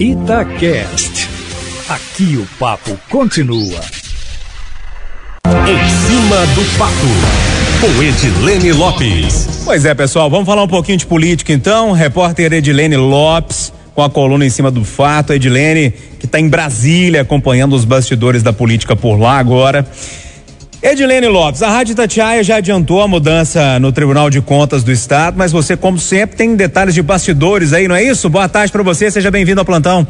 Itacast. Aqui o papo continua. Em cima do papo, com Edilene Lopes. Pois é, pessoal, vamos falar um pouquinho de política então. Repórter Edilene Lopes, com a coluna em cima do fato. Edilene, que está em Brasília acompanhando os bastidores da política por lá agora. Edilene Lopes, a Rádio Tatiaia já adiantou a mudança no Tribunal de Contas do Estado, mas você, como sempre, tem detalhes de bastidores aí, não é isso? Boa tarde para você, seja bem-vindo ao plantão.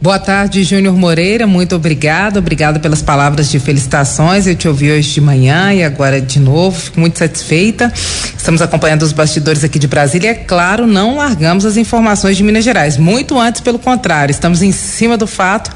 Boa tarde, Júnior Moreira. Muito obrigado. Obrigado pelas palavras de felicitações. Eu te ouvi hoje de manhã e agora de novo. Fico muito satisfeita. Estamos acompanhando os bastidores aqui de Brasília. É claro, não largamos as informações de Minas Gerais. Muito antes, pelo contrário, estamos em cima do fato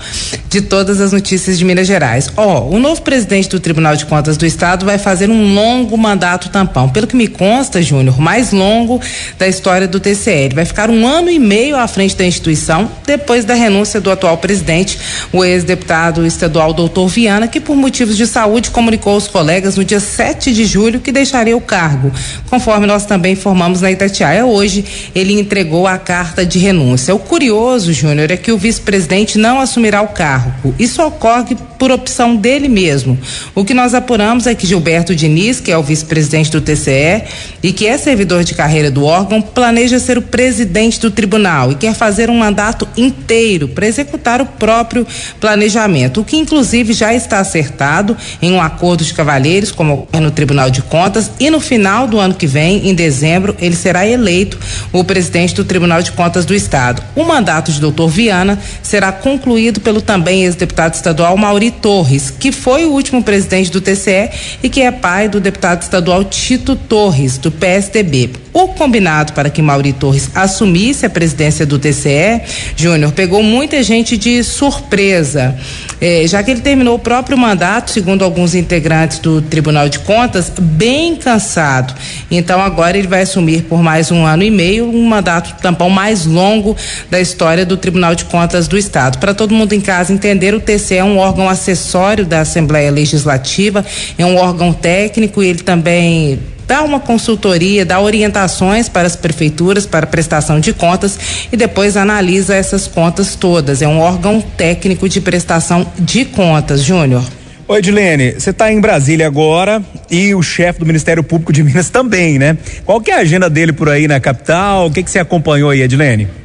de todas as notícias de Minas Gerais. Ó, oh, o novo presidente do Tribunal de Contas do Estado vai fazer um longo mandato tampão. Pelo que me consta, Júnior, mais longo da história do TCL. Vai ficar um ano e meio à frente da instituição depois da renúncia do atual presidente, o ex-deputado estadual doutor Viana, que por motivos de saúde comunicou aos colegas no dia 7 de julho que deixaria o cargo. Conforme nós também informamos na Itatiaia, hoje ele entregou a carta de renúncia. O curioso, Júnior, é que o vice-presidente não assumirá o cargo. Isso ocorre por opção dele mesmo. O que nós apuramos é que Gilberto Diniz, que é o vice-presidente do TCE e que é servidor de carreira do órgão, planeja ser o presidente do tribunal e quer fazer um mandato inteiro para executar o próprio planejamento, o que inclusive já está acertado em um acordo de cavalheiros, como no Tribunal de Contas, e no final do ano que vem, em dezembro, ele será eleito o presidente do Tribunal de Contas do Estado. O mandato de doutor Viana será concluído pelo também ex-deputado estadual Mauri Torres, que foi o último presidente do TCE e que é pai do deputado estadual Tito Torres, do PSDB. O combinado para que Mauri Torres assumisse a presidência do TCE, Júnior, pegou muita gente de surpresa, eh, já que ele terminou o próprio mandato, segundo alguns integrantes do Tribunal de Contas, bem cansado. Então agora ele vai assumir por mais um ano e meio um mandato tampão mais longo da história do Tribunal de Contas do Estado. Para todo mundo em casa entender, o TCE é um órgão acessório da Assembleia Legislativa, é um órgão técnico e ele também dá uma consultoria, dá orientações para as prefeituras para prestação de contas e depois analisa essas contas todas. É um órgão técnico de prestação de contas, Júnior. Oi, Edilene, você está em Brasília agora e o chefe do Ministério Público de Minas também, né? Qual que é a agenda dele por aí na capital? O que que você acompanhou aí, Edilene?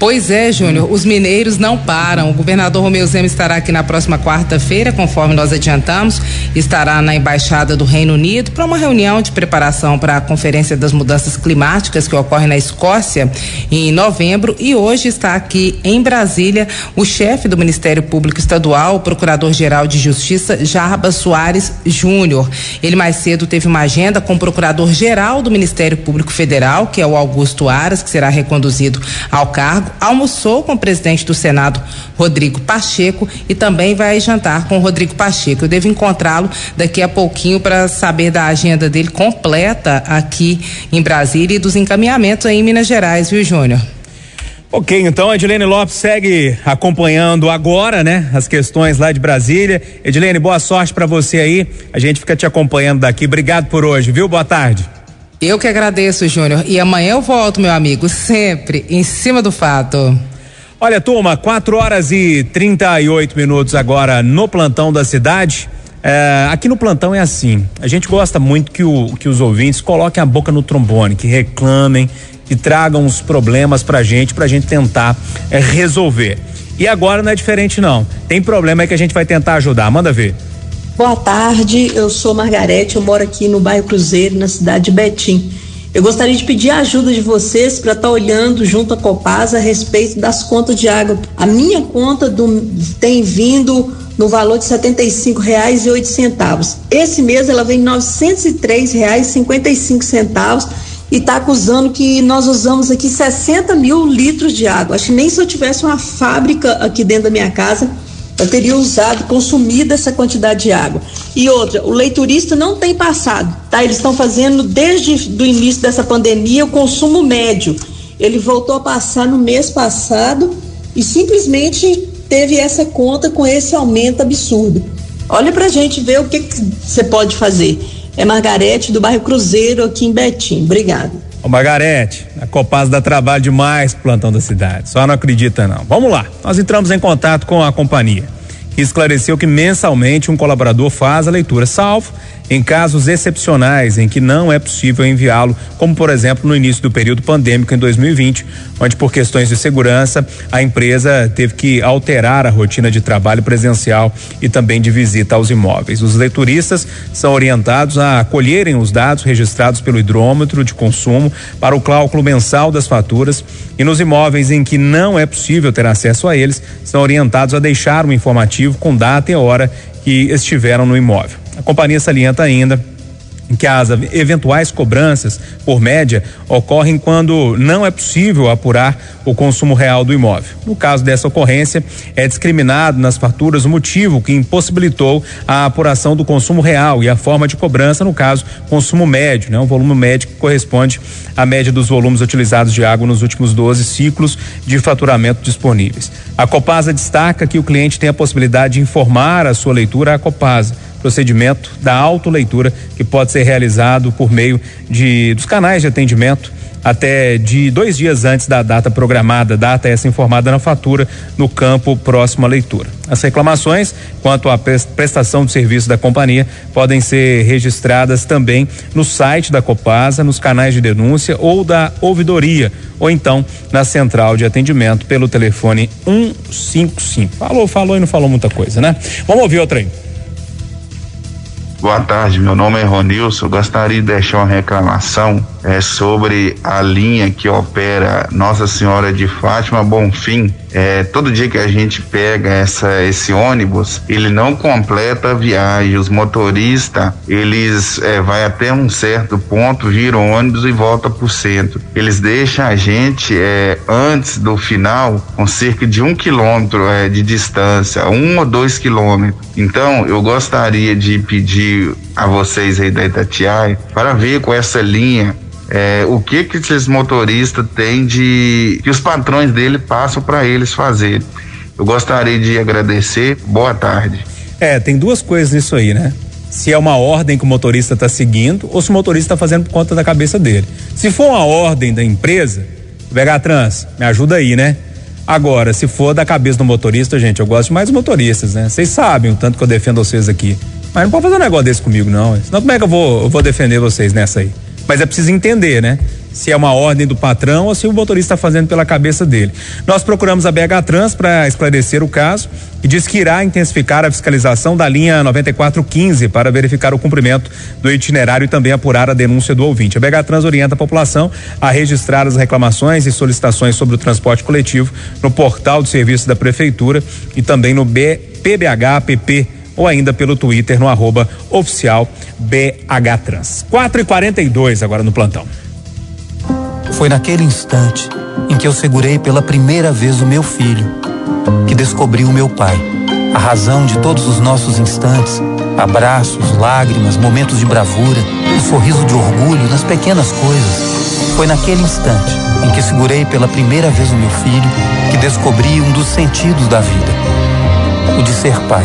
Pois é, Júnior, os mineiros não param. O governador Romeu Zema estará aqui na próxima quarta-feira, conforme nós adiantamos, estará na Embaixada do Reino Unido para uma reunião de preparação para a Conferência das Mudanças Climáticas que ocorre na Escócia em novembro e hoje está aqui em Brasília o chefe do Ministério Público Estadual, o Procurador-Geral de Justiça, Jarba Soares Júnior. Ele mais cedo teve uma agenda com o Procurador-Geral do Ministério Público Federal, que é o Augusto Aras, que será reconduzido ao cargo almoçou com o presidente do Senado, Rodrigo Pacheco, e também vai jantar com o Rodrigo Pacheco. Eu devo encontrá-lo daqui a pouquinho para saber da agenda dele completa aqui em Brasília e dos encaminhamentos aí em Minas Gerais, viu, Júnior? Ok, então a Edilene Lopes segue acompanhando agora, né, as questões lá de Brasília. Edilene, boa sorte para você aí. A gente fica te acompanhando daqui. Obrigado por hoje, viu? Boa tarde. Eu que agradeço, Júnior. E amanhã eu volto, meu amigo, sempre em cima do fato. Olha, turma, 4 horas e 38 minutos agora no plantão da cidade. É, aqui no plantão é assim. A gente gosta muito que, o, que os ouvintes coloquem a boca no trombone, que reclamem, que tragam os problemas pra gente, pra gente tentar é, resolver. E agora não é diferente, não. Tem problema que a gente vai tentar ajudar. Manda ver. Boa tarde, eu sou Margarete, eu moro aqui no bairro Cruzeiro, na cidade de Betim. Eu gostaria de pedir a ajuda de vocês para estar tá olhando junto à Copasa a respeito das contas de água. A minha conta do, tem vindo no valor de R$ 75,08. Esse mês ela vem R$ 903,55 e está acusando que nós usamos aqui 60 mil litros de água. Acho que nem se eu tivesse uma fábrica aqui dentro da minha casa eu teria usado, consumido essa quantidade de água. E outra, o leiturista não tem passado, tá? Eles estão fazendo desde o início dessa pandemia o consumo médio. Ele voltou a passar no mês passado e simplesmente teve essa conta com esse aumento absurdo. Olha pra gente ver o que você pode fazer. É Margarete do bairro Cruzeiro aqui em Betim. Obrigada. Ô Margarete, a Copasa dá trabalho demais plantão da cidade. Só não acredita não. Vamos lá. Nós entramos em contato com a companhia esclareceu que mensalmente um colaborador faz a leitura, salvo em casos excepcionais em que não é possível enviá-lo, como por exemplo no início do período pandêmico em 2020, onde por questões de segurança a empresa teve que alterar a rotina de trabalho presencial e também de visita aos imóveis. Os leituristas são orientados a colherem os dados registrados pelo hidrômetro de consumo para o cálculo mensal das faturas e nos imóveis em que não é possível ter acesso a eles, são orientados a deixar um informativo com data e hora que estiveram no imóvel. A companhia salienta ainda que as eventuais cobranças, por média, ocorrem quando não é possível apurar o consumo real do imóvel. No caso dessa ocorrência, é discriminado nas faturas o motivo que impossibilitou a apuração do consumo real e a forma de cobrança, no caso, consumo médio, né? O volume médio que corresponde à média dos volumes utilizados de água nos últimos 12 ciclos de faturamento disponíveis. A Copasa destaca que o cliente tem a possibilidade de informar a sua leitura à Copasa procedimento da autoleitura que pode ser realizado por meio de dos canais de atendimento até de dois dias antes da data programada, data essa informada na fatura no campo próximo à leitura. As reclamações quanto à prestação de serviço da companhia podem ser registradas também no site da Copasa, nos canais de denúncia ou da ouvidoria, ou então na central de atendimento pelo telefone 155. Falou, falou e não falou muita coisa, né? Vamos ouvir outra aí. Boa tarde, meu nome é Ronilson. Gostaria de deixar uma reclamação é, sobre a linha que opera Nossa Senhora de Fátima Bonfim. É, todo dia que a gente pega essa, esse ônibus, ele não completa a viagem. Os motoristas, eles é, vai até um certo ponto, viram ônibus e volta para o centro. Eles deixam a gente é, antes do final com cerca de um quilômetro é, de distância, um ou dois quilômetros. Então, eu gostaria de pedir a vocês aí da Itatiaia para ver com essa linha é, o que que esses motoristas têm de que os patrões dele passam para eles fazer. Eu gostaria de agradecer. Boa tarde. É, tem duas coisas nisso aí, né? Se é uma ordem que o motorista está seguindo ou se o motorista está fazendo por conta da cabeça dele. Se for uma ordem da empresa, VH Trans, me ajuda aí, né? Agora, se for da cabeça do motorista, gente, eu gosto mais dos motoristas, né? Vocês sabem o tanto que eu defendo vocês aqui. Mas não pode fazer um negócio desse comigo, não. Senão como é que eu vou, eu vou defender vocês nessa aí? Mas é preciso entender, né? Se é uma ordem do patrão ou se o motorista está fazendo pela cabeça dele. Nós procuramos a BH Trans para esclarecer o caso e diz que irá intensificar a fiscalização da linha 9415 para verificar o cumprimento do itinerário e também apurar a denúncia do ouvinte. A BH Trans orienta a população a registrar as reclamações e solicitações sobre o transporte coletivo no portal do serviço da prefeitura e também no B, PBHPP ou ainda pelo Twitter no arroba oficial BHTrans. 4 e 42 agora no plantão. Foi naquele instante em que eu segurei pela primeira vez o meu filho, que descobri o meu pai. A razão de todos os nossos instantes, abraços, lágrimas, momentos de bravura, um sorriso de orgulho nas pequenas coisas. Foi naquele instante em que segurei pela primeira vez o meu filho que descobri um dos sentidos da vida, o de ser pai.